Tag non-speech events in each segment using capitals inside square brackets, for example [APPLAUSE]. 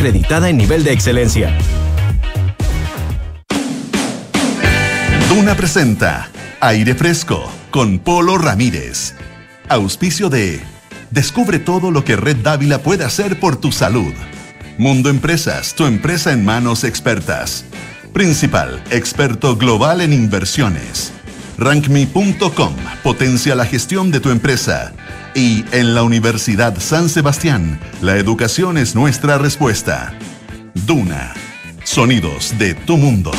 acreditada en nivel de excelencia. Duna presenta Aire Fresco con Polo Ramírez. Auspicio de Descubre todo lo que Red Dávila puede hacer por tu salud. Mundo Empresas, tu empresa en manos expertas. Principal, experto global en inversiones. RankMe.com potencia la gestión de tu empresa. Y en la Universidad San Sebastián, la educación es nuestra respuesta. Duna, sonidos de tu mundo.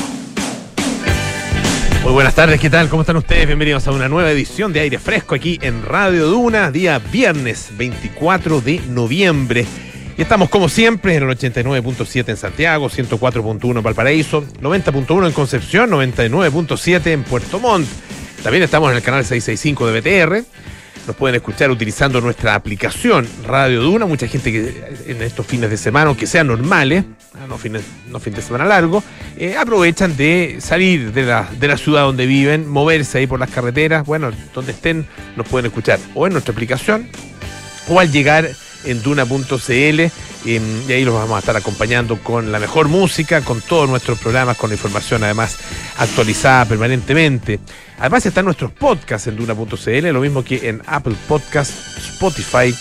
Muy buenas tardes, ¿qué tal? ¿Cómo están ustedes? Bienvenidos a una nueva edición de Aire Fresco aquí en Radio Duna, día viernes 24 de noviembre. Y estamos como siempre en el 89.7 en Santiago, 104.1 en Valparaíso, 90.1 en Concepción, 99.7 en Puerto Montt. También estamos en el canal 665 de BTR. Nos pueden escuchar utilizando nuestra aplicación Radio Duna. Mucha gente que en estos fines de semana, aunque sean normales, ah, no fines, no fin de semana largo, eh, aprovechan de salir de la, de la ciudad donde viven, moverse ahí por las carreteras. Bueno, donde estén, nos pueden escuchar o en nuestra aplicación o al llegar en duna.cl y ahí los vamos a estar acompañando con la mejor música, con todos nuestros programas, con información además actualizada permanentemente. Además están nuestros podcasts en duna.cl, lo mismo que en Apple Podcast, Spotify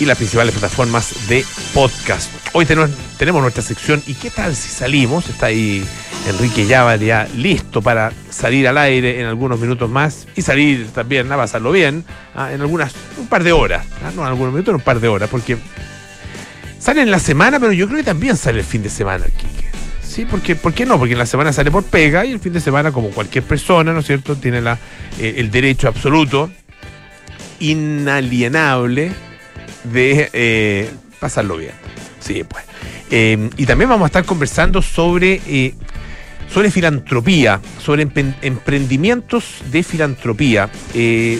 y las principales plataformas de podcast. Hoy tenemos, nuestra sección ¿Y qué tal si salimos? Está ahí Enrique Llava ya listo para salir al aire en algunos minutos más y salir también a pasarlo bien ¿ah? en algunas, un par de horas, ¿ah? no en algunos minutos, en un par de horas, porque sale en la semana, pero yo creo que también sale el fin de semana, Kike. Sí, porque, ¿por qué no? Porque en la semana sale por pega y el fin de semana, como cualquier persona, ¿no es cierto?, tiene la, eh, el derecho absoluto, inalienable, de eh, pasarlo bien. Sí, pues. Eh, y también vamos a estar conversando sobre, eh, sobre filantropía, sobre emprendimientos de filantropía,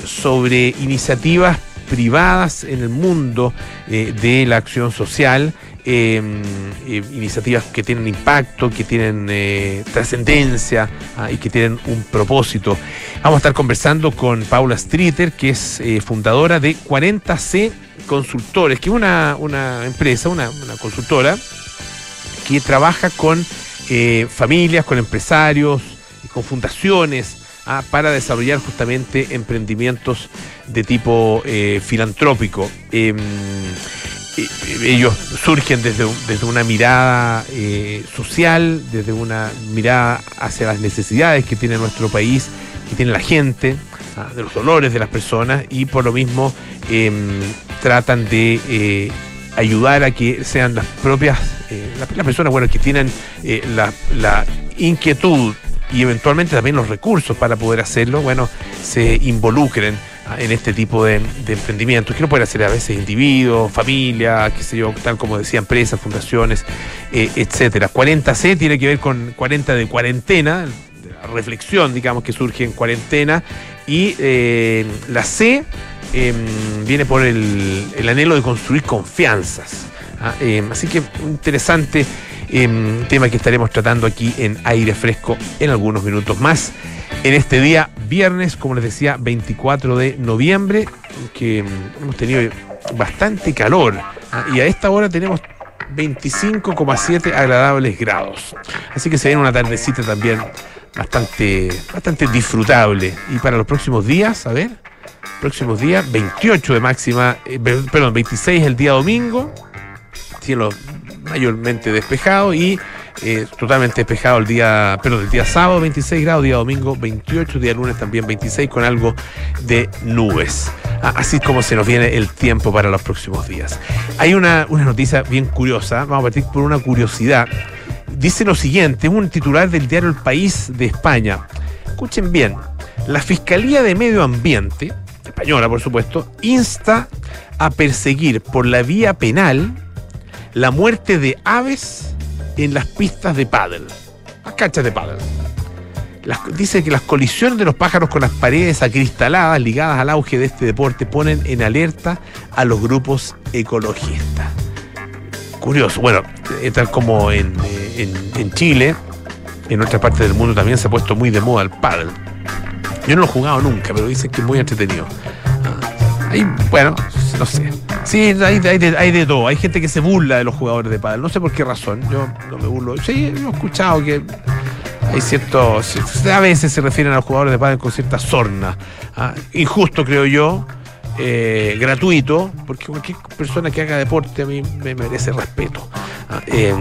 sobre iniciativas privadas en el mundo de la acción social, iniciativas que tienen impacto, que tienen trascendencia ah, y que tienen un propósito. Vamos a estar conversando con Paula Streeter, que es fundadora de 40C Consultores, que es una, empresa, una, consultora, que trabaja con eh, familias, con empresarios, con fundaciones, ah, para desarrollar justamente emprendimientos de tipo eh, filantrópico. Em, eh, ellos surgen desde, desde una mirada social, desde una mirada hacia las necesidades que tiene nuestro país, que tiene la gente, ah, de los dolores de las personas y por lo mismo em, tratan de eh, ayudar a que sean las propias, eh, las, personas bueno, que tienen eh, la, inquietud y eventualmente también los recursos para poder hacerlo, bueno, se involucren en este tipo de, emprendimientos, que no pueden hacer a veces individuos, familias, qué sé yo, tal como decía, empresas, fundaciones, etcétera. 40C tiene que ver con 40 de cuarentena, reflexión, digamos, que surge en cuarentena, y la C Em, viene por el, anhelo de construir confianzas. ¿ah? Em, así que interesante em, tema que estaremos tratando aquí en aire fresco en algunos minutos más. En este día, viernes, como les decía, 24 de noviembre, que hemos tenido bastante calor ¿ah? y a esta hora tenemos 25,7 agradables grados. Así que se viene una tardecita también bastante, bastante disfrutable. Y para los próximos días, a ver, próximos días, 28 de máxima, eh, perdón, 26 el día domingo, cielo mayormente despejado y eh, totalmente despejado el día, perdón, el día sábado 26 grados, día domingo 28, día lunes también 26 con algo de nubes. Ah, así como se nos viene el tiempo para los próximos días. Hay una, una noticia bien curiosa, vamos a partir por una curiosidad. Dice lo siguiente, un titular del diario El País de España. Escuchen bien, la Fiscalía de Medio Ambiente española por supuesto, insta a perseguir por la vía penal la muerte de aves en las pistas de pádel, las canchas de pádel. dice que las colisiones de los pájaros con las paredes acristaladas ligadas al auge de este deporte ponen en alerta a los grupos ecologistas. Curioso, bueno, eh, tal como en, eh, en Chile, en otras partes del mundo también se ha puesto muy de moda el pádel. Yo no lo he jugado nunca, pero dicen que es muy entretenido. Ah, ahí, bueno, no sé. Sí, hay, de, todo. Hay gente que se burla de los jugadores de pádel. No sé por qué razón. Yo no me burlo. Sí, he escuchado que hay ciertos. A veces se refieren a los jugadores de pádel con cierta sorna. ¿ah? Injusto, creo yo. Eh, gratuito, porque cualquier persona que haga deporte a mí me merece respeto. ¿ah? Em,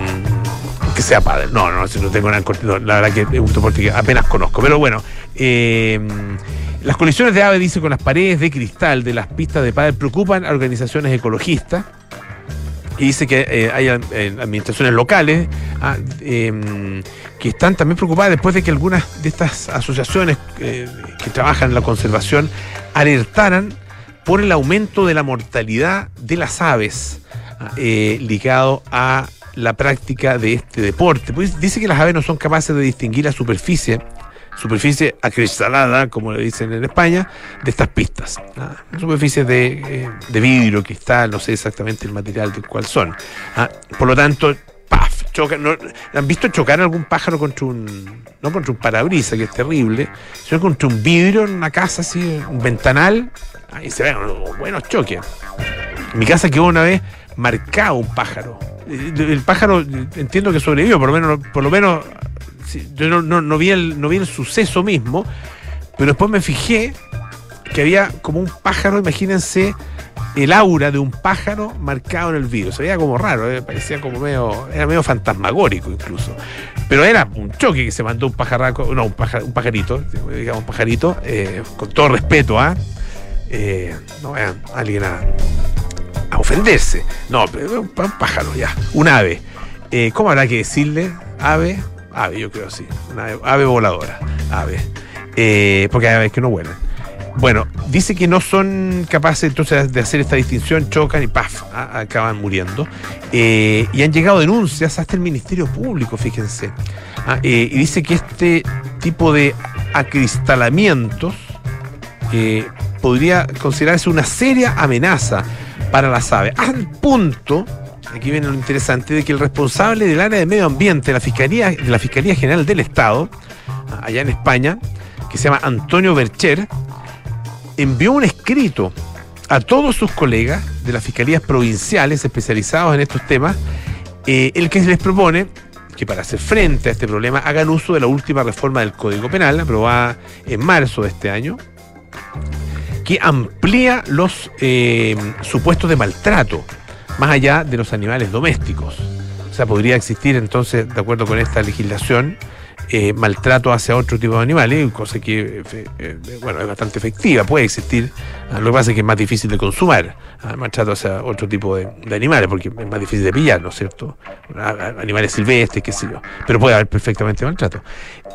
que sea padre. No, no, no tengo nada en La verdad que es un deporte que apenas conozco. Pero bueno, em, las colisiones de aves, dice, con las paredes de cristal de las pistas de pádel preocupan a organizaciones ecologistas. Y dice que eh, hay eh, administraciones locales ah, em, que están también preocupadas después de que algunas de estas asociaciones eh, que trabajan en la conservación alertaran por el aumento de la mortalidad de las aves ah, ligado a la práctica de este deporte. Pues dice que las aves no son capaces de distinguir la superficie superficie acristalada, como le dicen en España, de estas pistas. ¿ah? Superficies eh, de, vidrio, cristal, no sé exactamente el material del cual son. ¿ah? Por lo tanto, ¡paf! ¿Han visto chocar algún pájaro contra un, no contra un parabrisa, que es terrible, sino contra un vidrio en una casa, así, un ventanal? Ahí se ven buenos choques. En mi casa quedó una vez marcado un pájaro. El pájaro entiendo que sobrevivió, por lo menos, por lo menos yo no, vi el, no vi el suceso mismo, pero después me fijé que había como un pájaro, imagínense el aura de un pájaro marcado en el vidrio. Se veía como raro, eh, parecía como medio, era medio fantasmagórico incluso. Pero era un choque que se mandó un pajarraco, no, un, un pajarito, digamos un pajarito, eh, con todo respeto, ¿ah? ¿eh? no vean alguien a, a, ofenderse. No, pero un pájaro ya, un ave. Eh, ¿Cómo habrá que decirle? Ave, Ave, yo creo sí. Una ave, voladora. Ave. Eh, porque hay aves que no vuelan. Bueno, dice que no son capaces entonces de hacer esta distinción, chocan y ¡paf! acaban muriendo. Eh, y han llegado denuncias hasta el Ministerio Público, fíjense. Ah, eh, y dice que este tipo de acristalamientos podría considerarse una seria amenaza para las aves, al punto aquí viene lo interesante, de que el responsable del área de medio ambiente de la Fiscalía, de la Fiscalía General del Estado, allá en España, que se llama Antonio Bercher, envió un escrito a todos sus colegas de las fiscalías provinciales especializados en estos temas, eh, el que les propone que para hacer frente a este problema hagan uso de la última reforma del Código Penal, aprobada en marzo de este año, que amplía los eh, supuestos de maltrato más allá de los animales domésticos. O sea, podría existir entonces, de acuerdo con esta legislación, eh, maltrato hacia otro tipo de animales, cosa que eh, eh, bueno, es bastante efectiva, puede existir. Ah, lo que pasa es que es más difícil de consumar, ah, maltrato hacia otro tipo de, animales, porque es más difícil de pillar, ¿no es cierto? Ah, animales silvestres, qué sé yo. Pero puede haber perfectamente maltrato.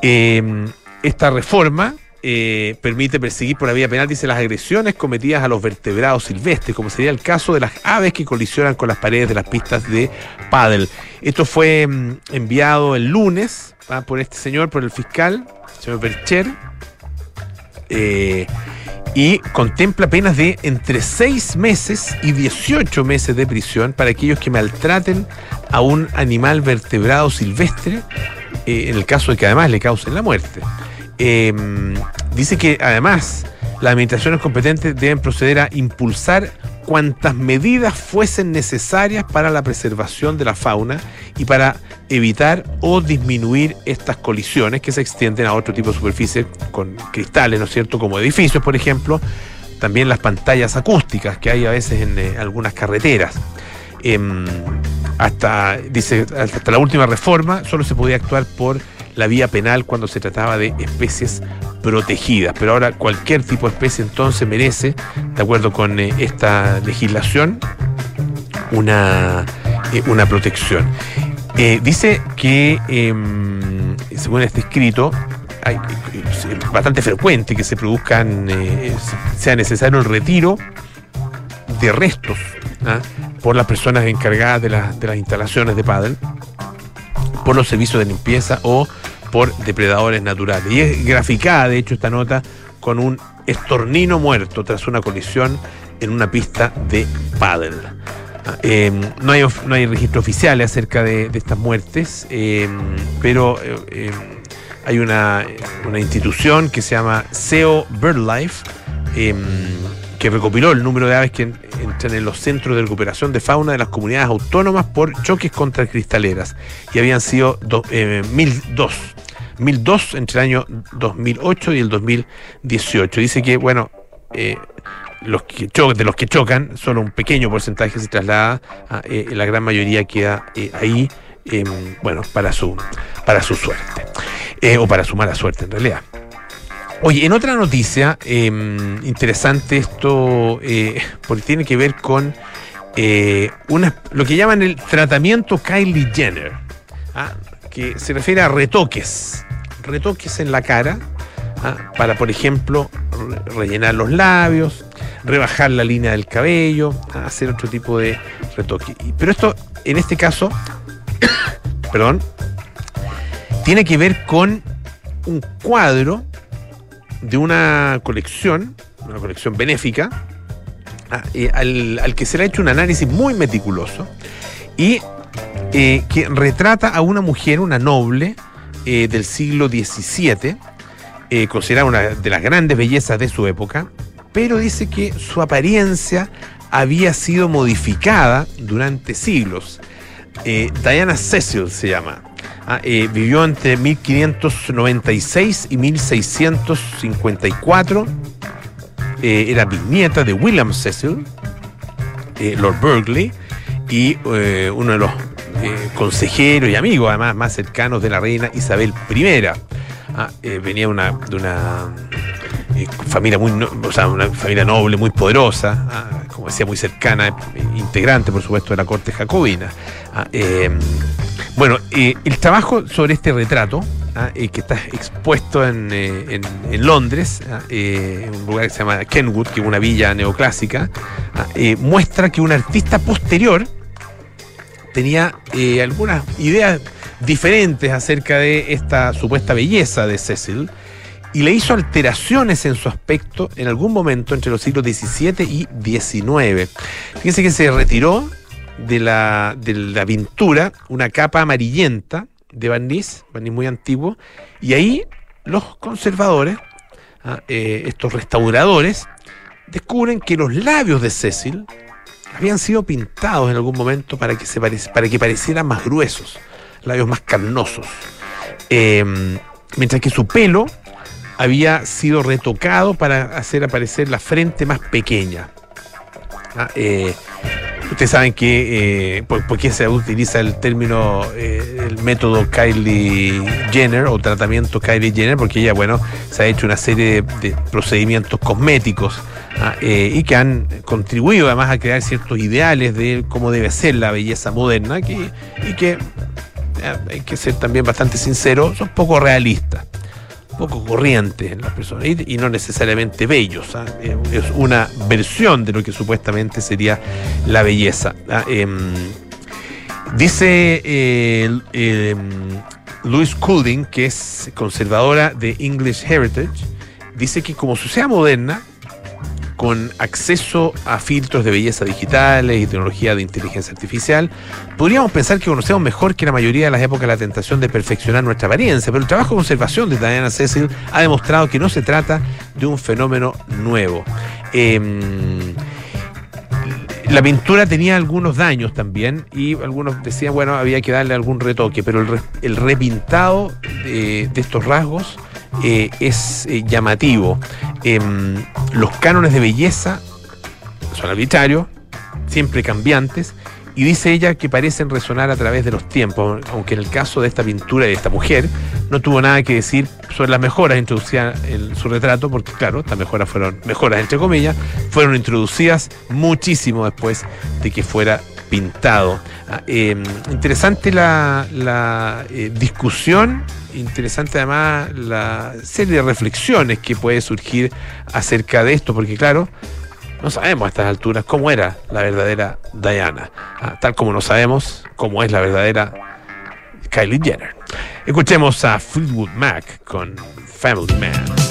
esta reforma eh, permite perseguir por la vía penal, dice, las agresiones cometidas a los vertebrados silvestres, como sería el caso de las aves que colisionan con las paredes de las pistas de paddle. Esto fue mm, enviado el lunes por este señor, por el fiscal, señor Bercher, eh, y contempla penas de entre 6 meses y 18 meses de prisión para aquellos que maltraten a un animal vertebrado silvestre, eh, en el caso de que además le causen la muerte. Em, dice que además las administraciones competentes deben proceder a impulsar cuantas medidas fuesen necesarias para la preservación de la fauna y para evitar o disminuir estas colisiones que se extienden a otro tipo de superficies con cristales, ¿no es cierto? Como edificios, por ejemplo, también las pantallas acústicas que hay a veces en eh, algunas carreteras. Em, hasta, dice, hasta la última reforma solo se podía actuar por la vía penal cuando se trataba de especies protegidas. Pero ahora cualquier tipo de especie entonces merece, de acuerdo con eh, esta legislación, una, eh, una protección. Eh, dice que, em, según este escrito, hay, es bastante frecuente que se produzcan, sea necesario el retiro de restos ¿ah? por las personas encargadas de, de las instalaciones de pádel por los servicios de limpieza o por depredadores naturales. Y es graficada, de hecho, esta nota con un estornino muerto tras una colisión en una pista de pádel. Ah, em, no, hay, no hay registro oficial acerca de, estas muertes, em, pero eh, em, hay una, una, institución que se llama SEO BirdLife, que recopiló el número de aves que entran en los centros de recuperación de fauna de las comunidades autónomas por choques contra cristaleras. Y habían sido 1002. 1002 entre el año 2008 y el 2018. Dice que, bueno, los que de los que chocan, solo un pequeño porcentaje se traslada, la gran mayoría queda ahí, em, bueno, para su, para su suerte, o para su mala suerte en realidad. Oye, en otra noticia, em, interesante esto, eh, porque tiene que ver con eh, una, lo que llaman el tratamiento Kylie Jenner, ¿ah? que se refiere a retoques, retoques en la cara, ¿ah? para, por ejemplo, rellenar los labios, rebajar la línea del cabello, ¿ah? hacer otro tipo de retoque. Pero esto, en este caso, [COUGHS] perdón, tiene que ver con un cuadro de una colección, una colección benéfica, ah, eh, al, que se le ha hecho un análisis muy meticuloso y eh, que retrata a una mujer, una noble eh, del siglo XVII, considerada una de las grandes bellezas de su época, pero dice que su apariencia había sido modificada durante siglos. Diana Cecil se llama. Ah, eh, vivió entre 1596 y 1654. Eh, era bisnieta de William Cecil, eh, Lord Burghley, y uno de los consejeros y amigos, además, más cercanos de la reina Isabel I. Ah, venía de una familia muy, o sea, una familia noble, muy poderosa, ah, como decía, muy cercana, integrante, por supuesto, de la corte jacobina. Bueno, eh, el trabajo sobre este retrato, ah, eh, que está expuesto en, eh, Londres, ah, en un lugar que se llama Kenwood, que es una villa neoclásica, ah, muestra que un artista posterior tenía algunas ideas diferentes acerca de esta supuesta belleza de Cecil y le hizo alteraciones en su aspecto en algún momento entre los siglos XVII y XIX. Fíjense que se retiró de la, de la pintura una capa amarillenta de barniz, barniz muy antiguo, y ahí los conservadores, ah, eh, estos restauradores, descubren que los labios de Cecil habían sido pintados en algún momento para que, se para que parecieran más gruesos, labios más carnosos, em, mientras que su pelo había sido retocado para hacer aparecer la frente más pequeña. Ah, eh, Ustedes saben que, eh, por, qué se utiliza el término, eh, el método Kylie Jenner o tratamiento Kylie Jenner, porque ella, bueno, se ha hecho una serie de, procedimientos cosméticos ah, eh, y que han contribuido además a crear ciertos ideales de cómo debe ser la belleza moderna que, y que, hay que ser también bastante sincero, son poco realistas poco corrientes en las personas y, no necesariamente bellos. ¿ah? Es una versión de lo que supuestamente sería la belleza. ¿ah? Em, dice eh, em, Louis Coulding, que es conservadora de English Heritage, dice que como sociedad moderna, con acceso a filtros de belleza digitales y tecnología de inteligencia artificial, podríamos pensar que conocemos mejor que la mayoría de las épocas la tentación de perfeccionar nuestra apariencia, pero el trabajo de conservación de Diana Cecil ha demostrado que no se trata de un fenómeno nuevo. Em, la pintura tenía algunos daños también y algunos decían, bueno, había que darle algún retoque, pero el, repintado de estos rasgos eh, es eh, llamativo. Em, los cánones de belleza son arbitrarios, siempre cambiantes, y dice ella que parecen resonar a través de los tiempos, aunque en el caso de esta pintura de esta mujer no tuvo nada que decir sobre las mejoras introducidas en su retrato, porque claro, estas mejoras fueron mejoras entre comillas, fueron introducidas muchísimo después de que fuera pintado. Ah, em, interesante la, eh, discusión, interesante además la serie de reflexiones que puede surgir acerca de esto, porque claro, no sabemos a estas alturas cómo era la verdadera Diana, ah, tal como no sabemos cómo es la verdadera Kylie Jenner. Escuchemos a Fleetwood Mac con Family Man.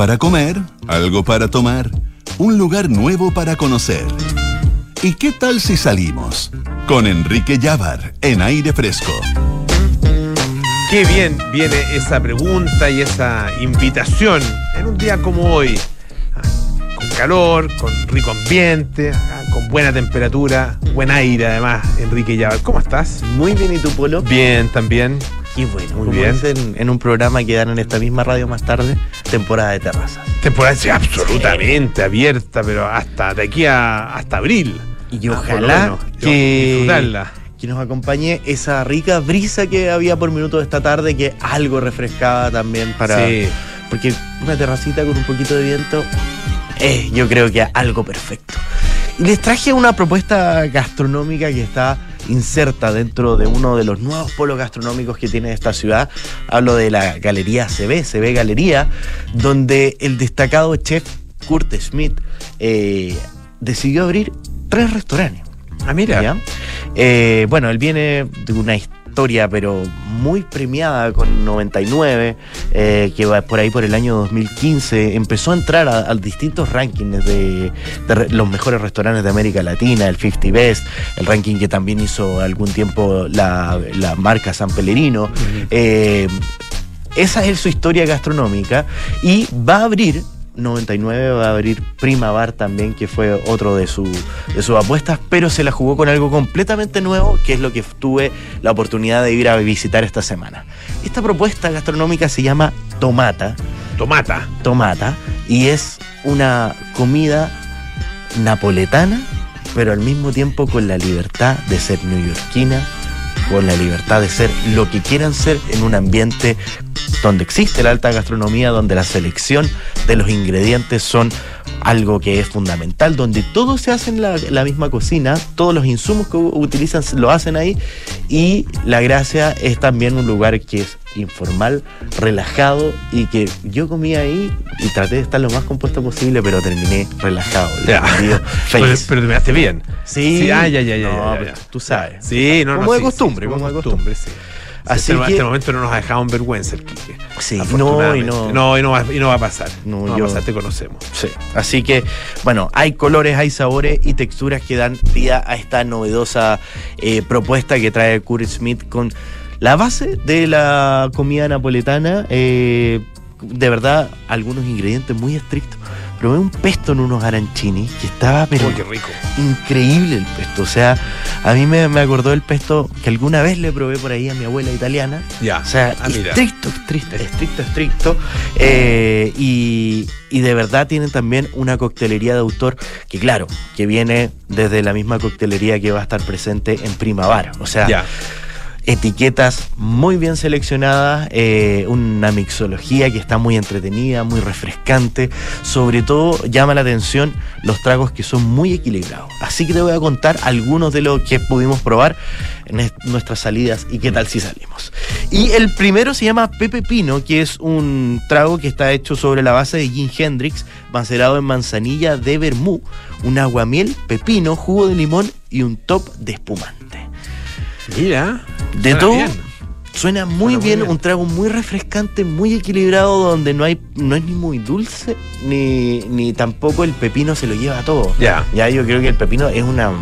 Para comer, algo para tomar, un lugar nuevo para conocer. ¿Y qué tal si salimos? Con Enrique Llávar en aire fresco. Qué bien viene esa pregunta y esa invitación en un día como hoy. Ah, Con calor, con rico ambiente, ah, con buena temperatura, buen aire además, Enrique Llávar. ¿Cómo estás? Muy bien, ¿y tu Polo? Bien, también. Qué bueno. Muy bien. en un programa que dan en esta misma radio más tarde, temporada de terrazas. Temporada sí, absolutamente abierta, pero hasta de aquí a hasta abril. Y ojalá menos, que, disfrutarla. que nos acompañe esa rica brisa que había por minuto de esta tarde, que algo refrescaba también para... Sí. Porque una terracita con un poquito de viento, eh, yo creo que algo perfecto. Y les traje una propuesta gastronómica que está inserta dentro de uno de los nuevos polos gastronómicos que tiene esta ciudad. Hablo de la Galería CB, CB Galería, donde el destacado chef Kurt Schmidt eh, decidió abrir tres restaurantes. Ah, mira. Eh, bueno, él viene de una historia, pero muy premiada con 99, eh, que va por ahí por el año 2015. Empezó a entrar a, a distintos rankings de, los mejores restaurantes de América Latina, el 50 Best, el ranking que también hizo algún tiempo la, la marca San Pellegrino. Eh, esa es su historia gastronómica y va a abrir 99 va a abrir Prima Bar también, que fue otro de, su, de sus apuestas, pero se la jugó con algo completamente nuevo, que es lo que tuve la oportunidad de ir a visitar esta semana. Esta propuesta gastronómica se llama Tomata, Tomata. Tomata, y es una comida napoletana, pero al mismo tiempo con la libertad de ser neoyorquina, con la libertad de ser lo que quieran ser en un ambiente donde existe la alta gastronomía, donde la selección de los ingredientes son algo que es fundamental, donde todo se hace en la, la misma cocina, todos los insumos que utilizan lo hacen ahí y la gracia es también un lugar que es informal, relajado y que yo comí ahí y traté de estar lo más compuesto posible, pero terminé relajado, Ya. [LAUGHS] Pero, te miraste bien. Sí. ah, ya, ya, ya. No, ya, ya. tú sabes. Sí, no, no. Como de sí, costumbre, sí, como de costumbre. sí. Así hasta, que- el momento no nos ha dejado en vergüenza el Quique. Sí, no, y no. No, y no va, y no va a pasar. No, No, va yo- a pasar, te conocemos. Sí. Así que, bueno, hay colores, hay sabores y texturas que dan vida a esta novedosa eh, propuesta que trae Kurt Smith con la base de la comida napoletana. eh, de verdad, algunos ingredientes muy estrictos. Probé un pesto en unos arancini que estaba, pero Uy, qué rico. increíble el pesto. O sea, a mí me, me acordó el pesto que alguna vez le probé por ahí a mi abuela italiana. Ya. O sea, Ah, estricto, estricto, estricto, estricto. Eh, y, y de verdad tienen también una coctelería de autor que, claro, que viene desde la misma coctelería que va a estar presente en Primavera. O sea, Ya. Etiquetas muy bien seleccionadas, eh, una mixología que está muy entretenida, muy refrescante. Sobre todo llama la atención los tragos que son muy equilibrados. Así que te voy a contar algunos de los que pudimos probar en est- nuestras salidas y qué tal si salimos. Y el primero se llama Pepe Pino, que es un trago que está hecho sobre la base de Gin Hendrix, macerado en manzanilla de vermú, un aguamiel, pepino, jugo de limón y un top de espumante. Mira. De todo, bien. Suena muy Suena muy bien, bien. un trago muy refrescante, muy equilibrado, donde no hay, no es ni muy dulce, ni, ni tampoco el pepino se lo lleva todo. Ya. Ya yo creo que el pepino es una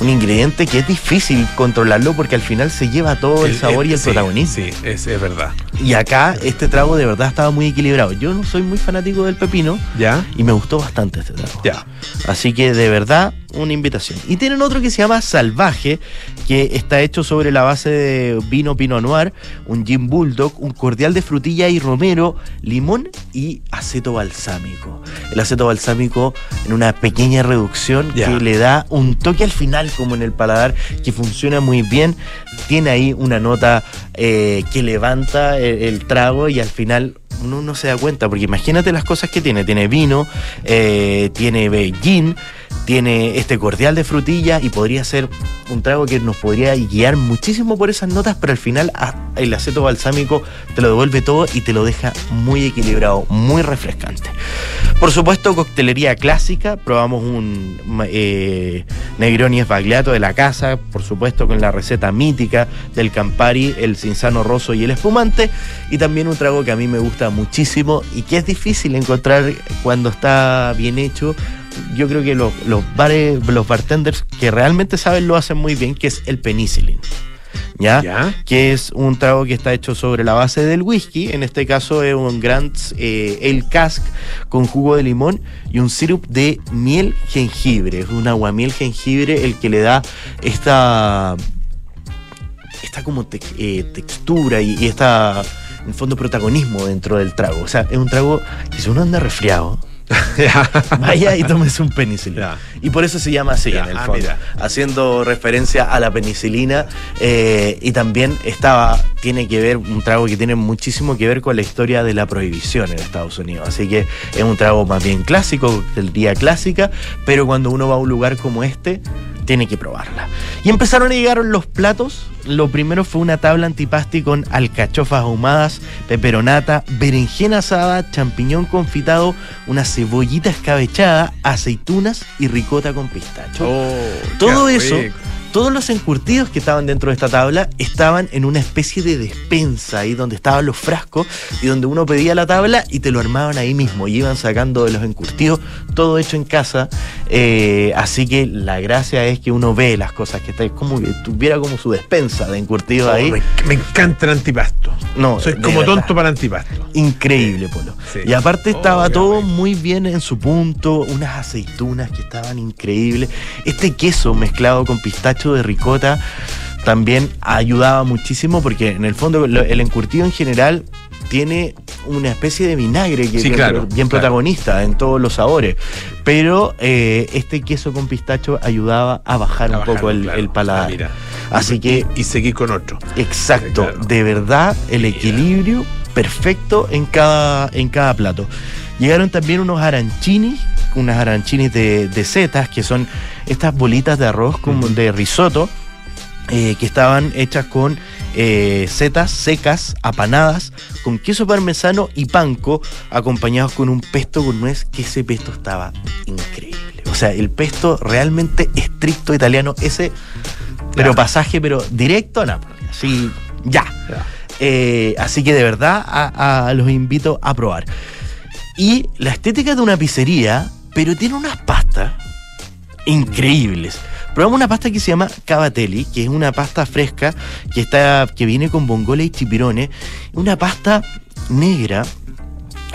un ingrediente que es difícil controlarlo porque al final se lleva todo el, sabor y el sí, protagonismo. Sí, es, es verdad. Y acá este trago de verdad estaba muy equilibrado. Yo no soy muy fanático del pepino ¿Ya? y me gustó bastante este trago. Ya. Así que de verdad, una invitación. Y tienen otro que se llama Salvaje, que está hecho sobre la base de vino Pinot Noir, un gin bulldog, un cordial de frutilla y romero, limón y aceto balsámico. El aceto balsámico en una pequeña reducción que le da un toque al final como en el paladar que funciona muy bien. Tiene ahí una nota eh, que levanta el, el trago y al final uno no se da cuenta, porque imagínate las cosas que tiene. Tiene vino, eh, tiene eh, gin, tiene este cordial de frutilla y podría ser un trago que nos podría guiar muchísimo por esas notas, pero al final ah, el aceto balsámico te lo devuelve todo y te lo deja muy equilibrado, muy refrescante. Por supuesto, coctelería clásica, probamos un eh, Negroni Esbagliato de la casa, por supuesto con la receta mítica del Campari, el Cinzano Rosso y el espumante, y también un trago que a mí me gusta muchísimo y que es difícil encontrar cuando está bien hecho, yo creo que los, los bares, los bartenders que realmente saben lo hacen muy bien, que es el penicillin. ¿Ya? Que es un trago que está hecho sobre la base del whisky. En este caso es un Grand eh, El Cask con jugo de limón y un sirup de miel jengibre. Es un aguamiel jengibre el que le da esta. esta como eh, textura y, y esta. En fondo, protagonismo dentro del trago. O sea, es un trago que si uno anda resfriado, [LAUGHS] Vaya y tomes un penicilina. Y por eso se llama así en el ah, fondo. Haciendo referencia a la penicilina. Eh, y también estaba, tiene que ver, un trago que tiene muchísimo que ver con la historia de la prohibición en Estados Unidos. Así que es un trago más bien clásico, del día clásica, pero cuando uno va a un lugar como este, tiene que probarla. Y empezaron a llegar los platos. Lo primero fue una tabla antipasti con alcachofas ahumadas, peperonata, berenjena asada, champiñón confitado, una cebollita escabechada, aceitunas y ricota con pistacho. Oh, Todo eso todos los encurtidos que estaban dentro de esta tabla estaban en una especie de despensa ahí donde estaban los frascos y donde uno pedía la tabla y te lo armaban ahí mismo y iban sacando de los encurtidos todo hecho en casa. Eh, así que la gracia es que uno ve las cosas que está como que tuviera como su despensa de encurtidos ahí. Me, encanta el antipasto. No, soy como tonto para el antipasto. Increíble, Polo. Y aparte estaba todo muy bien en su punto, unas aceitunas que estaban increíbles. Este queso mezclado con pistacho de ricota también ayudaba muchísimo porque en el fondo el encurtido en general tiene una especie de vinagre que es bien protagonista en todos los sabores. Pero eh, este queso con pistacho ayudaba a bajar un poco el, paladar. Ah, Así que. Y seguir con otro. Exacto. De verdad, el equilibrio perfecto en cada, en cada plato. Llegaron también unos arancinis unas arancinis de, de setas, que son estas bolitas de arroz como de risotto, eh, que estaban hechas con eh, setas secas, apanadas, con queso parmesano y panco, acompañados con un pesto con nuez, que ese pesto estaba increíble. O sea, el pesto realmente estricto italiano, ese, pero pasaje, pero directo a Nápoles. Así, ya. Eh, así que de verdad los invito a probar. Y la estética de una pizzería pero tiene unas pastas increíbles. Probamos una pasta que se llama Cavatelli, que es una pasta fresca que está que viene con bongola y chipirones, una pasta negra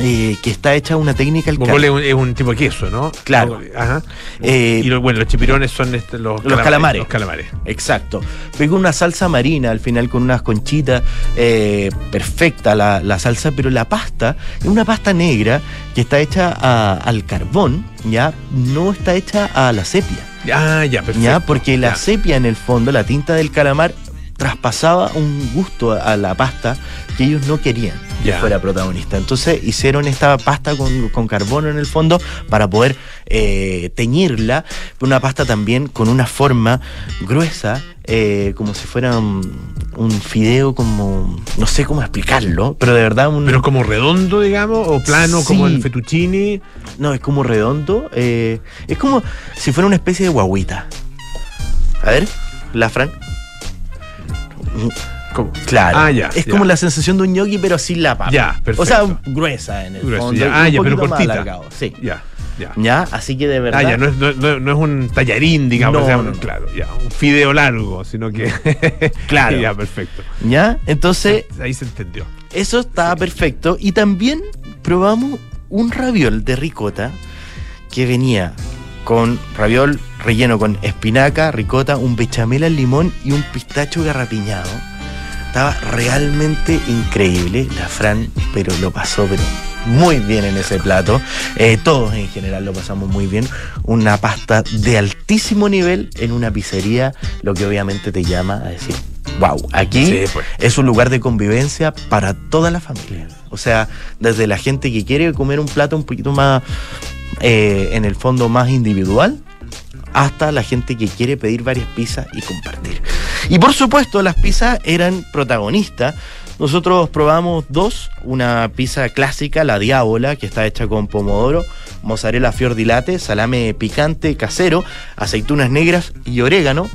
eh, que está hecha una técnica. Mongole es un, tipo de queso, ¿no? Claro. Ajá. Eh, y bueno, los chipirones son este, los, calamares, Los calamares. Exacto. Pego una salsa marina al final con unas conchitas. Eh, perfecta la, salsa, pero la pasta es una pasta negra que está hecha al carbón, ¿ya? No está hecha a la sepia. Ah, ya, perfecto. ¿Ya? Porque la sepia en el fondo, la tinta del calamar, traspasaba un gusto a la pasta que ellos no querían que fuera protagonista. Entonces hicieron esta pasta con, carbono en el fondo para poder eh, teñirla, una pasta también con una forma gruesa, eh, como si fuera un, fideo, como no sé cómo explicarlo, pero de verdad un... Pero como redondo, digamos, o plano como el fettuccini. No, es como redondo, eh, es como si fuera una especie de guaguita. A ver, la Fran. Claro. Ah, ya, es como la sensación de un gnocchi, pero sin la papa. Ya, perfecto. O sea, gruesa en el fondo. Ah, ya, pero cortita. Sí. Ya. Ya. ya. Así que de verdad. Ah, ya, no es, no, no es un tallarín, digamos. No, claro, ya. Un fideo largo, sino que. [LAUGHS] claro. [LAUGHS] ya, perfecto. Ya, entonces. Ahí se entendió. Eso estaba perfecto. Y también probamos un raviol de ricota que venía con raviol relleno con espinaca, ricota, un bechamel al limón y un pistacho garrapiñado. Estaba realmente increíble. La Fran, pero lo pasó, pero muy bien en ese plato. Eh, todos en general lo pasamos muy bien. Una pasta de altísimo nivel en una pizzería, lo que obviamente te llama a decir, wow, aquí pues. es un lugar de convivencia para toda la familia. O sea, desde la gente que quiere comer un plato un poquito más, eh, en el fondo, más individual, hasta la gente que quiere pedir varias pizzas y compartir. Y por supuesto, las pizzas eran protagonistas. Nosotros probamos dos, una pizza clásica, la Diábola, que está hecha con pomodoro, mozzarella fior di salame picante casero, aceitunas negras y orégano,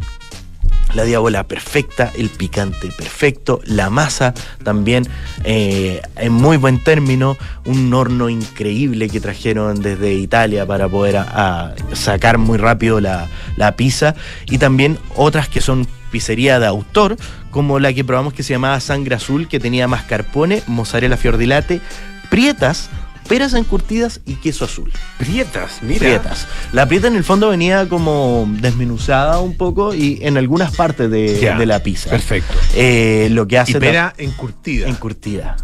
la diabola perfecta, el picante perfecto, la masa también eh, en muy buen término, un horno increíble que trajeron desde Italia para poder sacar muy rápido la, la, pizza y también otras que son pizzería de autor, como la que probamos que se llamaba Sangre Azul, que tenía mascarpone, mozzarella fiordilate, prietas, peras encurtidas y queso azul. Prietas, mira. Prietas. La prieta en el fondo venía como desmenuzada un poco y en algunas partes de, la pizza. Perfecto. Eh, lo que hace. Y pera encurtida. Encurtida.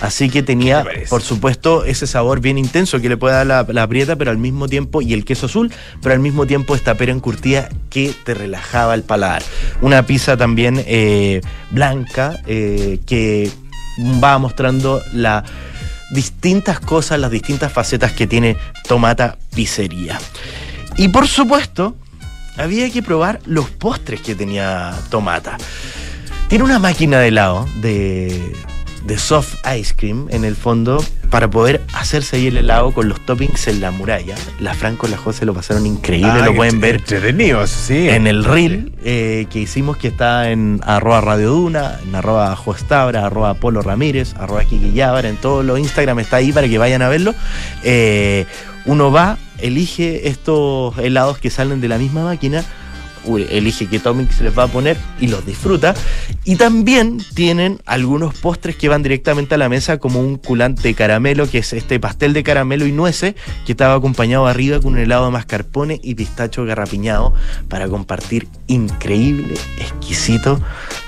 Así que tenía, por supuesto, ese sabor bien intenso que le puede dar la, la, prieta, pero al mismo tiempo, y el queso azul, pero al mismo tiempo esta pera encurtida que te relajaba el paladar. Una pizza también eh, blanca eh, que va mostrando la distintas cosas, las distintas facetas que tiene Tomata Pizzería. Y por supuesto, había que probar los postres que tenía Tomata. Tiene una máquina de helado de de soft ice cream en el fondo para poder hacerse ahí el helado con los toppings en la muralla. La Franco y la José lo pasaron increíble, ah, lo pueden ver sí. en el reel eh, que hicimos que está en arroba Radio Duna, en arroba Jostabra, arroba Polo Ramírez, arroba Kiki en todos los Instagram está ahí para que vayan a verlo. Eh, uno va, elige estos helados que salen de la misma máquina elige qué se les va a poner y los disfruta. Y también tienen algunos postres que van directamente a la mesa, como un culante caramelo, que es este pastel de caramelo y nueces, que estaba acompañado arriba con un helado de mascarpone y pistacho garrapiñado para compartir increíble, exquisito.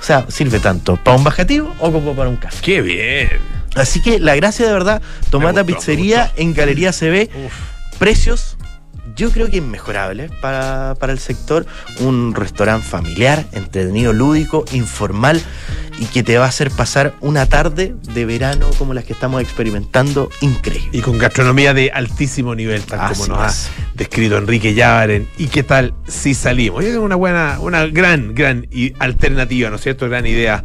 O sea, sirve tanto para un bajativo o como para un café. ¡Qué bien! Así que la gracia de verdad, Tomata Pizzería en Galería CB, precios yo creo que inmejorable para, para el sector. Un restaurante familiar, entretenido, lúdico, informal y que te va a hacer pasar una tarde de verano como las que estamos experimentando increíble. Y con gastronomía de altísimo nivel, tal como nos ha descrito Enrique Yavaren. ¿Y qué tal si salimos? Yo tengo una buena, una gran, gran alternativa, ¿no es cierto? Gran idea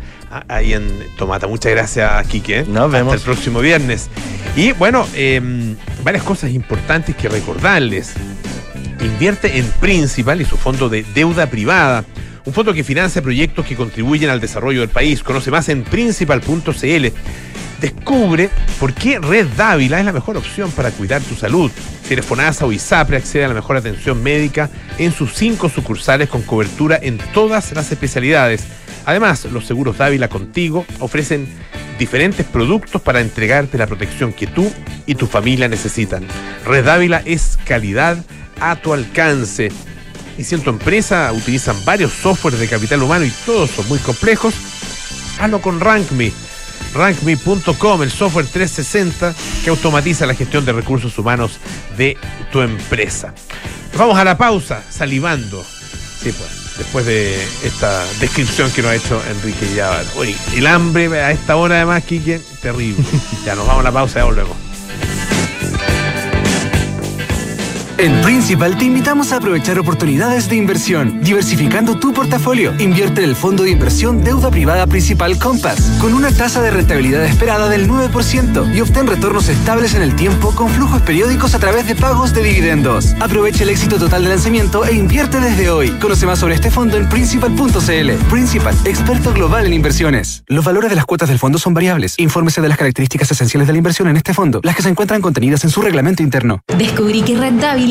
ahí en Tomata. Muchas gracias, Quique. Nos vemos. Hasta el próximo viernes. Y bueno, em, varias cosas importantes que recordarles. Invierte en Principal y su fondo de deuda privada un fondo que financia proyectos que contribuyen al desarrollo del país. Conoce más en principal.cl. Descubre por qué Red Dávila es la mejor opción para cuidar tu salud. Si eres FONASA o ISAPRE, accede a la mejor atención médica en sus cinco sucursales con cobertura en todas las especialidades. Además, los seguros Dávila contigo ofrecen diferentes productos para entregarte la protección que tú y tu familia necesitan. Red Dávila es calidad a tu alcance y si en tu empresa utilizan varios softwares de capital humano y todos son muy complejos, hazlo con RankMe. RankMe.com, el software 360 que automatiza la gestión de recursos humanos de tu empresa. vamos a la pausa, salivando. Sí, pues, después de esta descripción que nos ha hecho Enrique Yavar. Oye, el hambre a esta hora además, Kike, terrible. [LAUGHS] ya nos vamos a la pausa y volvemos. En Principal te invitamos a aprovechar oportunidades de inversión, diversificando tu portafolio. Invierte en el fondo de inversión Deuda Privada Principal Compass, con una tasa de rentabilidad esperada del 9% y obtén retornos estables en el tiempo con flujos periódicos a través de pagos de dividendos. Aprovecha el éxito total de lanzamiento e invierte desde hoy. Conoce más sobre este fondo en principal.cl. Principal, experto global en inversiones. Los valores de las cuotas del fondo son variables. Infórmese de las características esenciales de la inversión en este fondo, las que se encuentran contenidas en su reglamento interno. Descubrí que rentable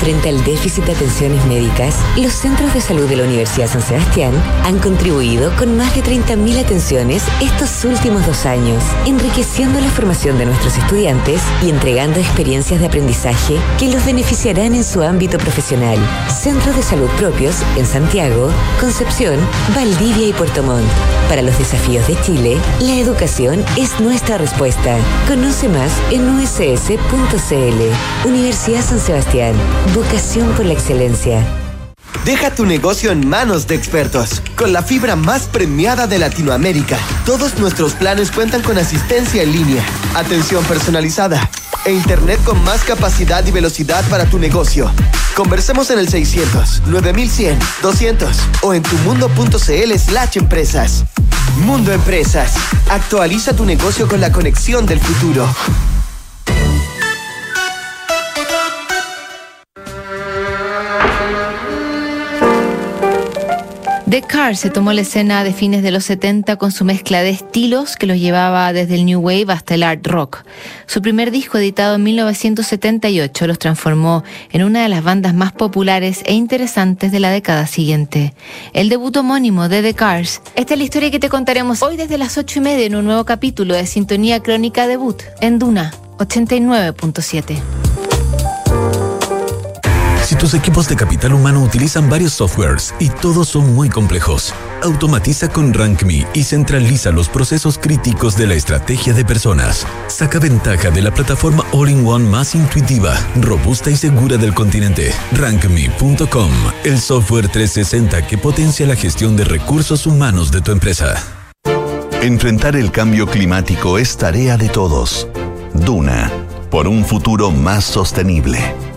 Frente al déficit de atenciones médicas, los centros de salud de la Universidad San Sebastián han contribuido con más de 30.000 atenciones estos últimos dos años, enriqueciendo la formación de nuestros estudiantes y entregando experiencias de aprendizaje que los beneficiarán en su ámbito profesional. Centros de salud propios en Santiago, Concepción, Valdivia y Puerto Montt. Para los desafíos de Chile, la educación es nuestra respuesta. Conoce más en uss.cl. Universidad San Sebastián. Vocación por la excelencia. Deja tu negocio en manos de expertos. Con la fibra más premiada de Latinoamérica, todos nuestros planes cuentan con asistencia en línea, atención personalizada e internet con más capacidad y velocidad para tu negocio. Conversemos en el 600 9100 200 o en tumundo.cl slash empresas. Mundo Empresas. Actualiza tu negocio con la conexión del futuro. The Car se tomó la escena de fines de los 70 con su mezcla de estilos que los llevaba desde el New Wave hasta el art rock. Su primer disco editado en 1978 los transformó en una de las bandas más populares e interesantes de la década siguiente. El debut homónimo de The Cars. Esta es la historia que te contaremos hoy desde las 8 y media en un nuevo capítulo de Sintonía Crónica Debut en Duna 89.7. Si tus equipos de capital humano utilizan varios softwares y todos son muy complejos, automatiza con RankMe y centraliza los procesos críticos de la estrategia de personas. Saca ventaja de la plataforma All-in-One más intuitiva, robusta y segura del continente. RankMe.com, el software 360 que potencia la gestión de recursos humanos de tu empresa. Enfrentar el cambio climático es tarea de todos. Duna, por un futuro más sostenible.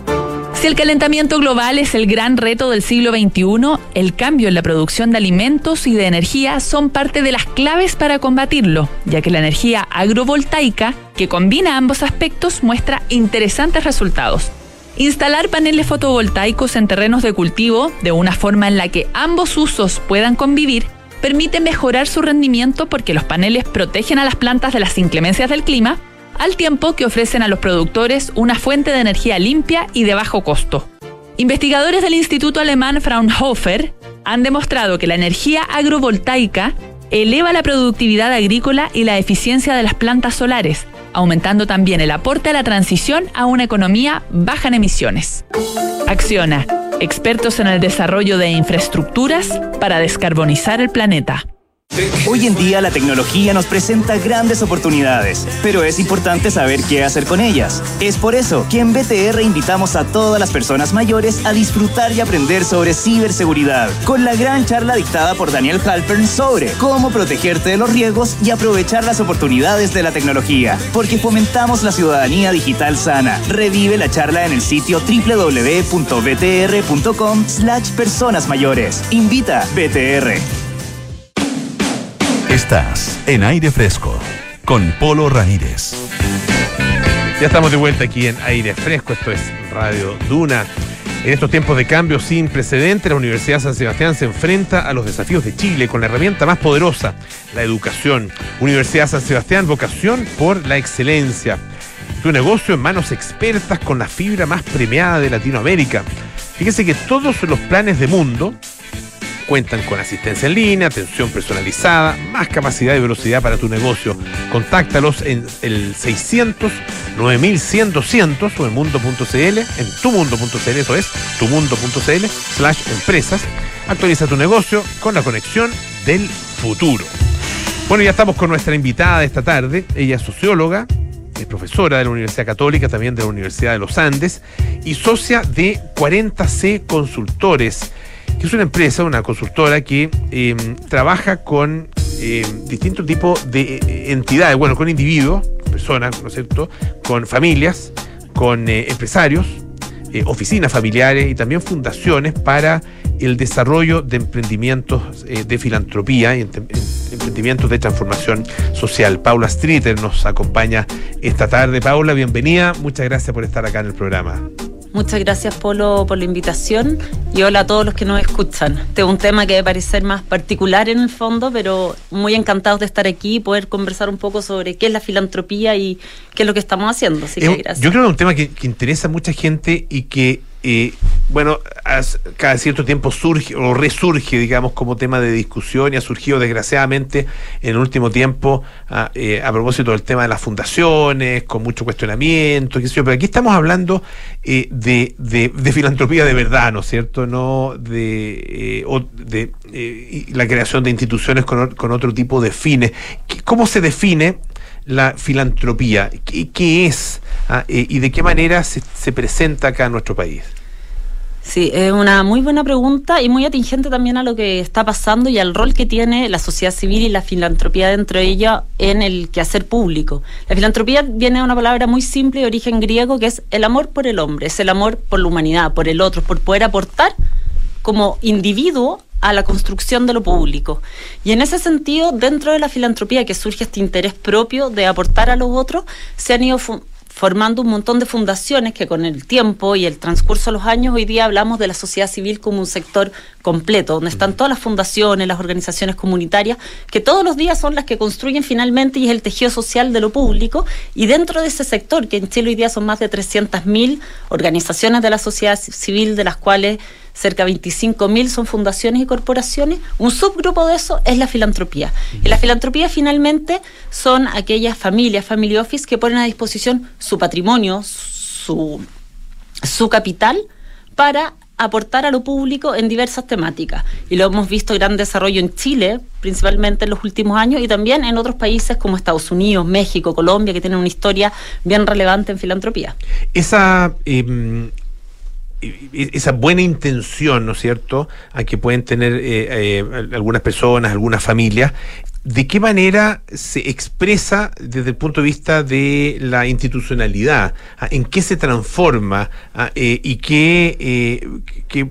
Si el calentamiento global es el gran reto del siglo XXI, el cambio en la producción de alimentos y de energía son parte de las claves para combatirlo, ya que la energía agrovoltaica, que combina ambos aspectos, muestra interesantes resultados. Instalar paneles fotovoltaicos en terrenos de cultivo, de una forma en la que ambos usos puedan convivir, permite mejorar su rendimiento porque los paneles protegen a las plantas de las inclemencias del clima, al tiempo que ofrecen a los productores una fuente de energía limpia y de bajo costo. Investigadores del Instituto Alemán Fraunhofer han demostrado que la energía agrovoltaica eleva la productividad agrícola y la eficiencia de las plantas solares, aumentando también el aporte a la transición a una economía baja en emisiones. Acciona, expertos en el desarrollo de infraestructuras para descarbonizar el planeta. Hoy en día la tecnología nos presenta grandes oportunidades, pero es importante saber qué hacer con ellas. Es por eso que en BTR invitamos a todas las personas mayores a disfrutar y aprender sobre ciberseguridad, con la gran charla dictada por Daniel Halpern sobre cómo protegerte de los riesgos y aprovechar las oportunidades de la tecnología, porque fomentamos la ciudadanía digital sana. Revive la charla en el sitio www.btr.com slash personas mayores. Invita BTR. Estás en aire fresco con Polo Ramírez. Ya estamos de vuelta aquí en aire fresco, esto es Radio Duna. En estos tiempos de cambio sin precedentes, la Universidad San Sebastián se enfrenta a los desafíos de Chile con la herramienta más poderosa, la educación. Universidad San Sebastián, vocación por la excelencia. Tu negocio en manos expertas con la fibra más premiada de Latinoamérica. Fíjese que todos los planes de mundo Cuentan con asistencia en línea, atención personalizada, más capacidad y velocidad para tu negocio. Contáctalos en el 600 9100 200 o en mundo.cl, en tumundo.cl, eso es, tumundo.cl slash empresas. Actualiza tu negocio con la conexión del futuro. Bueno, ya estamos con nuestra invitada de esta tarde. Ella es socióloga, es profesora de la Universidad Católica, también de la Universidad de los Andes y socia de 40C Consultores que es una empresa, una consultora que em, trabaja con em, distintos tipos de eh, entidades, bueno, con individuos, personas, ¿no con familias, con eh, empresarios, eh, oficinas familiares y también fundaciones para el desarrollo de emprendimientos de filantropía y emprendimientos de transformación social. Paula Streeter nos acompaña esta tarde. Paula, bienvenida. Muchas gracias por estar acá en el programa. Muchas gracias, Polo, por la invitación y hola a todos los que nos escuchan. Este es un tema que debe parecer más particular en el fondo, pero muy encantados de estar aquí y poder conversar un poco sobre qué es la filantropía y qué es lo que estamos haciendo. Así que gracias. Yo creo que es un tema que, interesa a mucha gente y que eh, bueno, cada cierto tiempo surge o resurge, digamos, como tema de discusión y ha surgido desgraciadamente en el último tiempo a, eh, propósito del tema de las fundaciones, con mucho cuestionamiento, qué sé yo, pero aquí estamos hablando eh, de, de- filantropía de verdad, ¿no es cierto? No de, eh, de y la creación de instituciones con, con otro tipo de fines. ¿Qué- ¿Cómo se define? La filantropía, ¿qué, es ah, eh, y de qué manera se, se presenta acá en nuestro país? Sí, es una muy buena pregunta y muy atingente también a lo que está pasando y al rol que tiene la sociedad civil y la filantropía dentro de ella en el quehacer público. La filantropía viene de una palabra muy simple de origen griego que es el amor por el hombre, es el amor por la humanidad, por el otro, por poder aportar como individuo a la construcción de lo público. Y en ese sentido, dentro de la filantropía que surge este interés propio de aportar a los otros, se han ido formando un montón de fundaciones que con el tiempo y el transcurso de los años hoy día hablamos de la sociedad civil como un sector completo, donde están todas las fundaciones, las organizaciones comunitarias, que todos los días son las que construyen finalmente y es el tejido social de lo público. Y dentro de ese sector, que en Chile hoy día son más de 300.000 organizaciones de la sociedad ci- civil, de las cuales cerca de 25.000 son fundaciones y corporaciones, un subgrupo de eso es la filantropía. Y la filantropía finalmente son aquellas familias, family office, que ponen a disposición su patrimonio, su, su capital para aportar a lo público en diversas temáticas. Y lo hemos visto gran desarrollo en Chile, principalmente en los últimos años, y también en otros países como Estados Unidos, México, Colombia, que tienen una historia bien relevante en filantropía. Esa, eh, e- esa buena intención, ¿no es cierto?, a que pueden tener eh, eh, algunas personas, algunas familias, ¿de qué manera se expresa desde el punto de vista de la institucionalidad? Ah, ¿En qué se transforma? Ah, eh, ¿Y qué, eh, qué,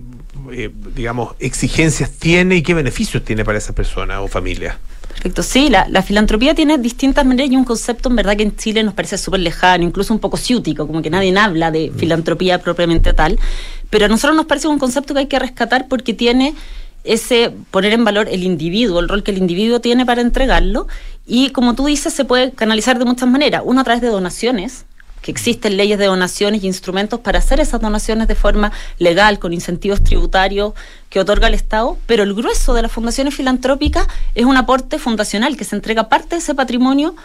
digamos, exigencias tiene y qué beneficios tiene para esa persona o familia? Perfecto, sí, la, la filantropía tiene distintas maneras y un concepto en verdad que en Chile nos parece súper lejano, incluso un poco ciútico, como que nadie habla de filantropía propiamente tal, pero a nosotros nos parece un concepto que hay que rescatar porque tiene ese poner en valor el individuo, el rol que el individuo tiene para entregarlo. Y como tú dices se puede canalizar de muchas maneras, uno a través de donaciones, que existen leyes de donaciones y instrumentos para hacer esas donaciones de forma legal, con incentivos tributarios que otorga el Estado, pero el grueso de las fundaciones filantrópicas es un aporte fundacional que se entrega parte de ese patrimonio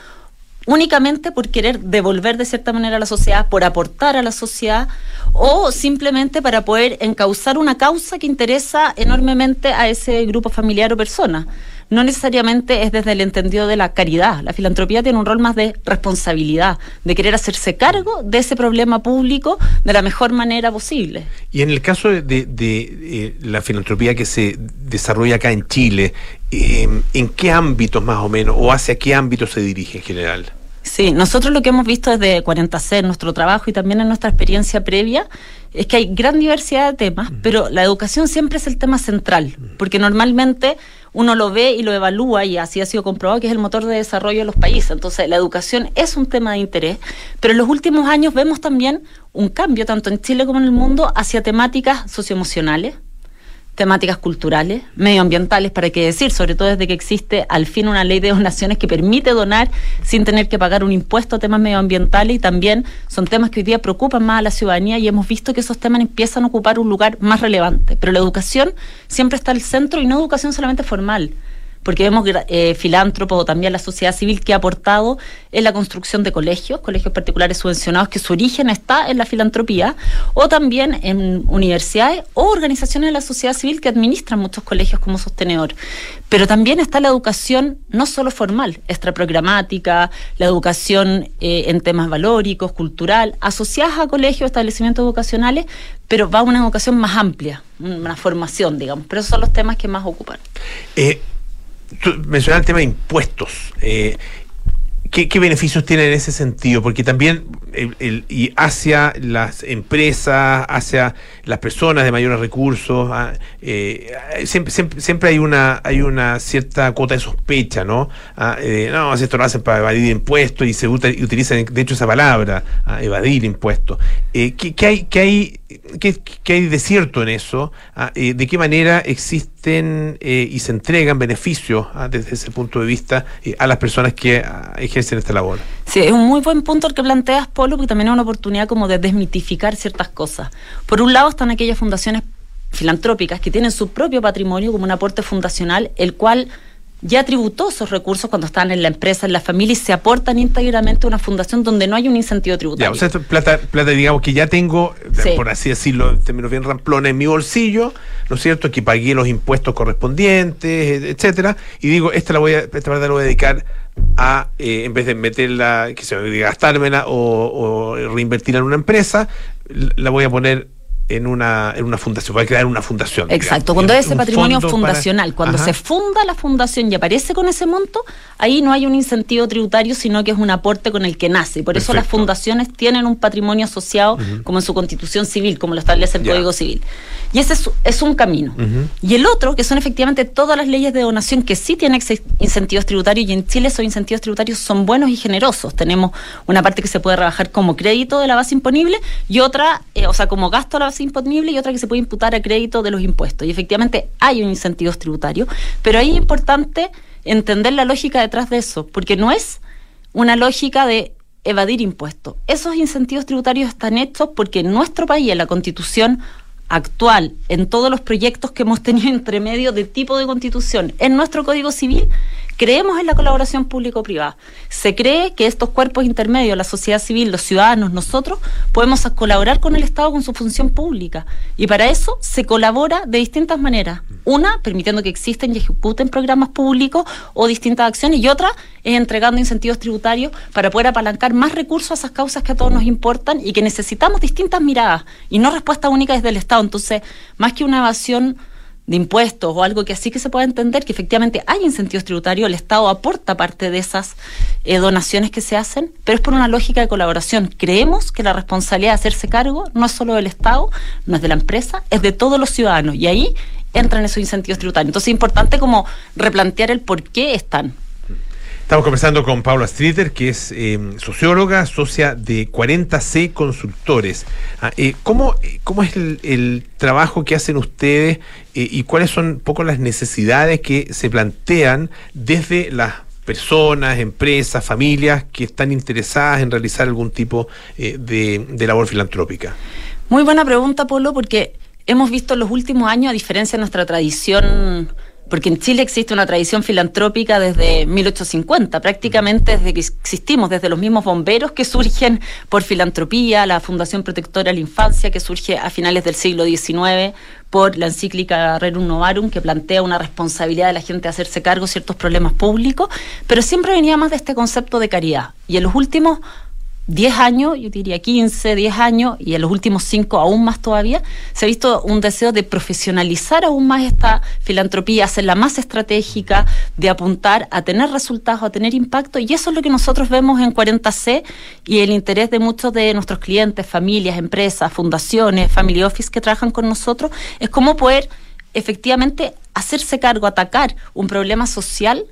únicamente por querer devolver de cierta manera a la sociedad, por aportar a la sociedad o simplemente para poder encauzar una causa que interesa enormemente a ese grupo familiar o persona. No necesariamente es desde el entendido de la caridad. La filantropía tiene un rol más de responsabilidad, de querer hacerse cargo de ese problema público de la mejor manera posible. Y en el caso de, de- de, eh, la filantropía que se desarrolla acá en Chile, eh, ¿en qué ámbitos más o menos o hacia qué ámbitos se dirige en general? Sí, nosotros lo que hemos visto desde 40C en nuestro trabajo y también en nuestra experiencia previa es que hay gran diversidad de temas, pero la educación siempre es el tema central, porque normalmente uno lo ve y lo evalúa y así ha sido comprobado que es el motor de desarrollo de los países. Entonces, la educación es un tema de interés, pero en los últimos años vemos también un cambio, tanto en Chile como en el mundo, hacia temáticas socioemocionales temáticas culturales, medioambientales, para qué decir, sobre todo desde que existe al fin una ley de donaciones que permite donar sin tener que pagar un impuesto a temas medioambientales. Y también son temas que hoy día preocupan más a la ciudadanía y hemos visto que esos temas empiezan a ocupar un lugar más relevante. Pero la educación siempre está al centro y no educación solamente formal porque vemos eh, filántropos o también la sociedad civil que ha aportado en la construcción de colegios, colegios particulares subvencionados, que su origen está en la filantropía, o también en universidades o organizaciones de la sociedad civil que administran muchos colegios como sostenedor. Pero también está la educación no solo formal, extraprogramática, la educación eh, en temas valóricos, cultural, asociadas a colegios, establecimientos educacionales, pero va a una educación más amplia, una formación, digamos. Pero esos son los temas que más ocupan. Eh, tú mencionabas el tema de impuestos. Eh, ¿qué, ¿Qué beneficios tiene en ese sentido? Porque también y hacia las empresas, hacia las personas de mayores recursos, ah, eh, siempre, siempre, siempre hay una hay una cierta cuota de sospecha, ¿no? Ah, eh, no, esto lo hacen para evadir impuestos y se utilizan de hecho esa palabra, ah, evadir impuestos. Eh, ¿qué, qué hay, qué, hay, qué, hay de cierto en eso? Ah, eh, ¿De qué manera existen y se entregan beneficios desde ese punto de vista a las personas que ejercen esta labor. Sí, es un muy buen punto el que planteas, Polo, porque también es una oportunidad como de desmitificar ciertas cosas. Por un lado están aquellas fundaciones filantrópicas que tienen su propio patrimonio como un aporte fundacional, el cual ya tributó esos recursos cuando están en la empresa, en la familia y se aportan íntegramente a una fundación donde no hay un incentivo tributario. Ya, o sea, esto es plata, plata, digamos, que ya tengo, Sí. por así decirlo, en términos bien ramplones, en mi bolsillo, ¿no es cierto? Que pagué los impuestos correspondientes, et- etcétera, y digo, esta la voy a, esta plata la voy a dedicar a, eh, en vez de meterla, que se me gastármela o, o reinvertirla en una empresa, la voy a poner en una, en una fundación, a crear una fundación. Exacto, digamos, cuando es ese patrimonio para- fundacional, cuando Ajá. se funda la fundación y aparece con ese monto, ahí no hay un incentivo tributario, sino que es un aporte con el que nace. Por eso las fundaciones tienen un patrimonio asociado, como en su constitución civil, como lo establece el Ya. Código Civil. Y ese es, es un camino. Y el otro, que son efectivamente todas las leyes de donación que sí tienen incentivos tributarios, y en Chile esos incentivos tributarios son buenos y generosos. Tenemos una parte que se puede rebajar como crédito de la base imponible y otra, eh, o sea, como gasto de la base imponible y otra que se puede imputar a crédito de los impuestos. Y efectivamente hay un incentivo tributario, pero ahí es importante entender la lógica detrás de eso, porque no es una lógica de evadir impuestos. Esos incentivos tributarios están hechos porque en nuestro país, en la constitución actual, en todos los proyectos que hemos tenido [LAUGHS] entre medio de tipo de constitución, en nuestro Código Civil, creemos en la colaboración público-privada. Se cree que estos cuerpos intermedios, la sociedad civil, los ciudadanos, nosotros, podemos colaborar con el Estado con su función pública. Y para eso se colabora de distintas maneras. Una, permitiendo que existen y ejecuten programas públicos o distintas acciones, y otra es entregando incentivos tributarios para poder apalancar más recursos a esas causas que a todos nos importan y que necesitamos distintas miradas y no respuesta única desde el Estado. Entonces, más que una evasión de impuestos o algo que así que se pueda entender que efectivamente hay incentivos tributarios, el Estado aporta parte de esas eh, donaciones que se hacen, pero es por una lógica de colaboración. Creemos que la responsabilidad de hacerse cargo no es solo del Estado, no es de la empresa, es de todos los ciudadanos y ahí entran esos incentivos tributarios. Entonces es importante como replantear el por qué están. Estamos conversando con Paula Streeter, que es eh, socióloga, socia de 40C Consultores. Ah, eh, ¿cómo, eh, ¿Cómo es el, trabajo que hacen ustedes y cuáles son un poco las necesidades que se plantean desde las personas, empresas, familias que están interesadas en realizar algún tipo de, labor filantrópica? Muy buena pregunta, Polo, porque hemos visto en los últimos años, a diferencia de nuestra tradición, porque en Chile existe una tradición filantrópica desde 1850, prácticamente desde que existimos, desde los mismos bomberos que surgen por filantropía, la Fundación Protectora de la Infancia que surge a finales del siglo XIX, por la encíclica Rerum Novarum, que plantea una responsabilidad de la gente de hacerse cargo de ciertos problemas públicos, pero siempre venía más de este concepto de caridad. Y en los últimos 10 años, yo diría 15, 10 años, y en los últimos 5 aún más todavía, se ha visto un deseo de profesionalizar aún más esta filantropía, hacerla más estratégica, de apuntar a tener resultados, a tener impacto, y eso es lo que nosotros vemos en 40C y el interés de muchos de nuestros clientes, familias, empresas, fundaciones, family office que trabajan con nosotros, es cómo poder efectivamente hacerse cargo, atacar un problema social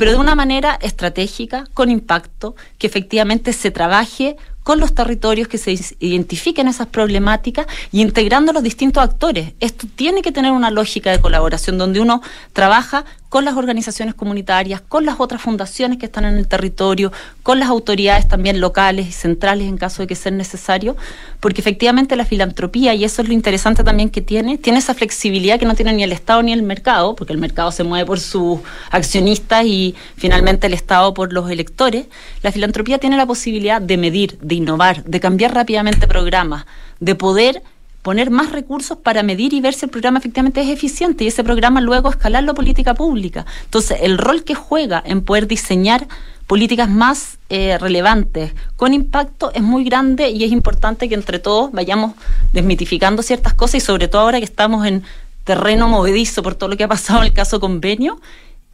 pero de una manera estratégica, con impacto, que efectivamente se trabaje con los territorios, que se identifiquen esas problemáticas y integrando los distintos actores. Esto tiene que tener una lógica de colaboración donde uno trabaja con las organizaciones comunitarias, con las otras fundaciones que están en el territorio, con las autoridades también locales y centrales en caso de que sea necesario, porque efectivamente la filantropía, y eso es lo interesante también que tiene, tiene esa flexibilidad que no tiene ni el Estado ni el mercado, porque el mercado se mueve por sus accionistas y finalmente el Estado por los electores. La filantropía tiene la posibilidad de medir, de innovar, de cambiar rápidamente programas, de poder poner más recursos para medir y ver si el programa efectivamente es eficiente y ese programa luego escalarlo a política pública. Entonces, el rol que juega en poder diseñar políticas más eh, relevantes, con impacto, es muy grande y es importante que entre todos vayamos desmitificando ciertas cosas y sobre todo ahora que estamos en terreno movedizo por todo lo que ha pasado en el caso convenio,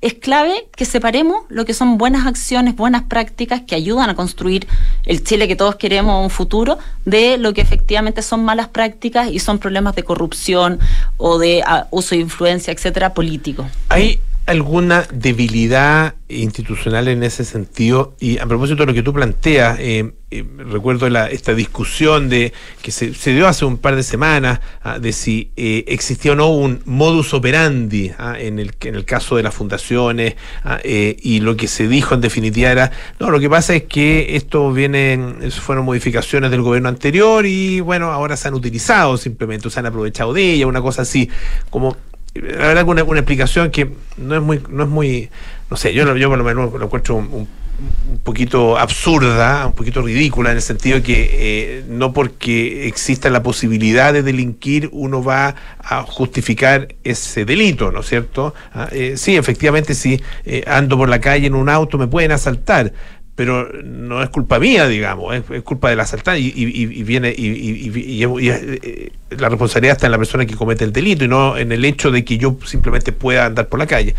es clave que separemos lo que son buenas acciones, buenas prácticas que ayudan a construir el Chile que todos queremos, un futuro, de lo que efectivamente son malas prácticas y son problemas de corrupción o de ah, uso de influencia, etcétera, político. Alguna debilidad institucional en ese sentido? Y a propósito de lo que tú planteas, eh, eh, recuerdo la, esta discusión de que se, dio hace un par de semanas ah, de si eh, existía o no un modus operandi ah, en, el, en el caso de las fundaciones ah, eh, y lo que se dijo en definitiva era, no, lo que pasa es que esto viene, fueron modificaciones del gobierno anterior y bueno, ahora se han utilizado simplemente, se han aprovechado de ella, una cosa así, como la verdad una, una explicación que no es muy, no es muy, no sé, yo, yo por lo menos lo encuentro un, un, un poquito absurda, un poquito ridícula, en el sentido que eh, no porque exista la posibilidad de delinquir uno va a justificar ese delito, ¿no es cierto? Ah, eh, sí, efectivamente, si eh, ando por la calle en un auto me pueden asaltar, pero no es culpa mía, digamos, es, culpa del asaltante y, y, y viene y, y, la responsabilidad está en la persona que comete el delito y no en el hecho de que yo simplemente pueda andar por la calle.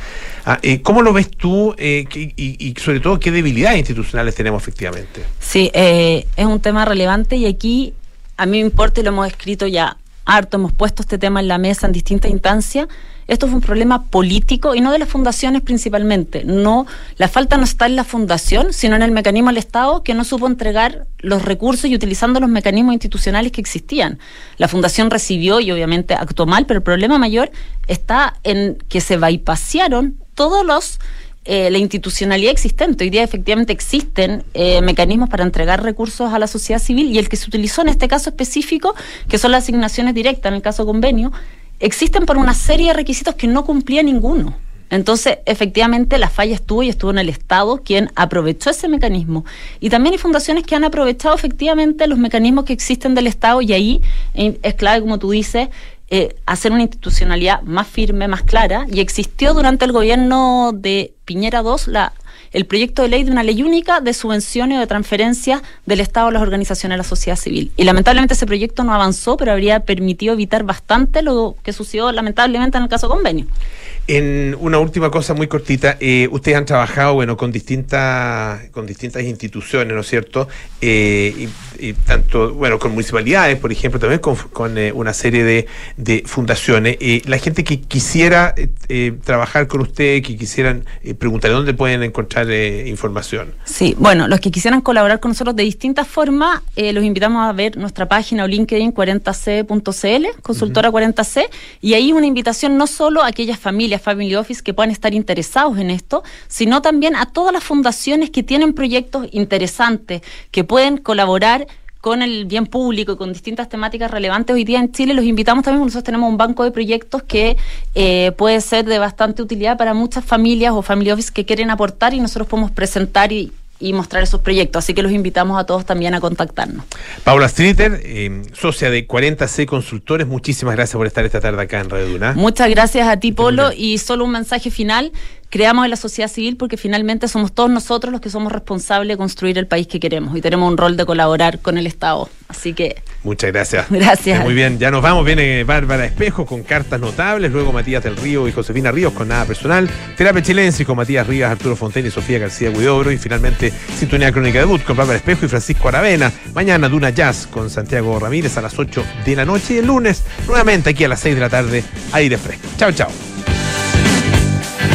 Ah, eh, ¿Cómo lo ves tú eh, que, y, sobre todo qué debilidades institucionales tenemos efectivamente? Sí, eh, es un tema relevante y aquí a mí me importa y lo hemos escrito ya harto, hemos puesto este tema en la mesa en distintas instancias esto fue un problema político y no de las fundaciones principalmente. No, la falta no está en la fundación, sino en el mecanismo del Estado que no supo entregar los recursos y utilizando los mecanismos institucionales que existían. La fundación recibió y obviamente actuó mal, pero el problema mayor está en que se bypasearon todos los eh, la institucionalidad existente. Hoy día efectivamente existen eh, mecanismos para entregar recursos a la sociedad civil y el que se utilizó en este caso específico, que son las asignaciones directas, en el caso convenio, existen por una serie de requisitos que no cumplía ninguno. Entonces, efectivamente, la falla estuvo y estuvo en el Estado quien aprovechó ese mecanismo. Y también hay fundaciones que han aprovechado efectivamente los mecanismos que existen del Estado y ahí eh, es clave, como tú dices, eh, hacer una institucionalidad más firme, más clara. Y existió durante el gobierno de Piñera II la el proyecto de ley de una ley única de subvenciones o de transferencias del Estado a las organizaciones de la sociedad civil. Y lamentablemente ese proyecto no avanzó, pero habría permitido evitar bastante lo que sucedió lamentablemente en el caso convenio. En una última cosa muy cortita, eh, ustedes han trabajado bueno con distintas con distintas instituciones, ¿no es cierto? Eh, y, tanto bueno con municipalidades, por ejemplo, también con, con eh, una serie de, de fundaciones. La gente que quisiera trabajar con ustedes, que quisieran preguntar dónde pueden encontrar información. Sí, bueno, los que quisieran colaborar con nosotros de distintas formas, los invitamos a ver nuestra página o LinkedIn 40c.cl, consultora 40c, y ahí una invitación no solo a aquellas familias Family Office que puedan estar interesados en esto, sino también a todas las fundaciones que tienen proyectos interesantes, que pueden colaborar con el bien público y con distintas temáticas relevantes. Hoy día en Chile, los invitamos también, nosotros tenemos un banco de proyectos que eh, puede ser de bastante utilidad para muchas familias o family office que quieren aportar y nosotros podemos presentar y y mostrar esos proyectos. Así que los invitamos a todos también a contactarnos. Paula Streeter, eh, socia de 40C Consultores, muchísimas gracias por estar esta tarde acá en Radio Duna. Muchas gracias a ti, Polo, y solo un mensaje final creamos en la sociedad civil porque finalmente somos todos nosotros los que somos responsables de construir el país que queremos y tenemos un rol de colaborar con el Estado. Así que. Muchas gracias. [LAUGHS] Gracias. Muy bien, ya nos vamos. Viene Bárbara Espejo con cartas notables, luego Matías del Río y Josefina Ríos con nada personal, Terapia Chilense con Matías Rivas, Arturo Fontaine y Sofía García Guidobro y finalmente Sintonía Crónica de Debut con Bárbara Espejo y Francisco Aravena. Mañana Duna Jazz con Santiago Ramírez a las 8 de la noche y el lunes nuevamente aquí a las 6 de la tarde, aire fresco. Chao, chao.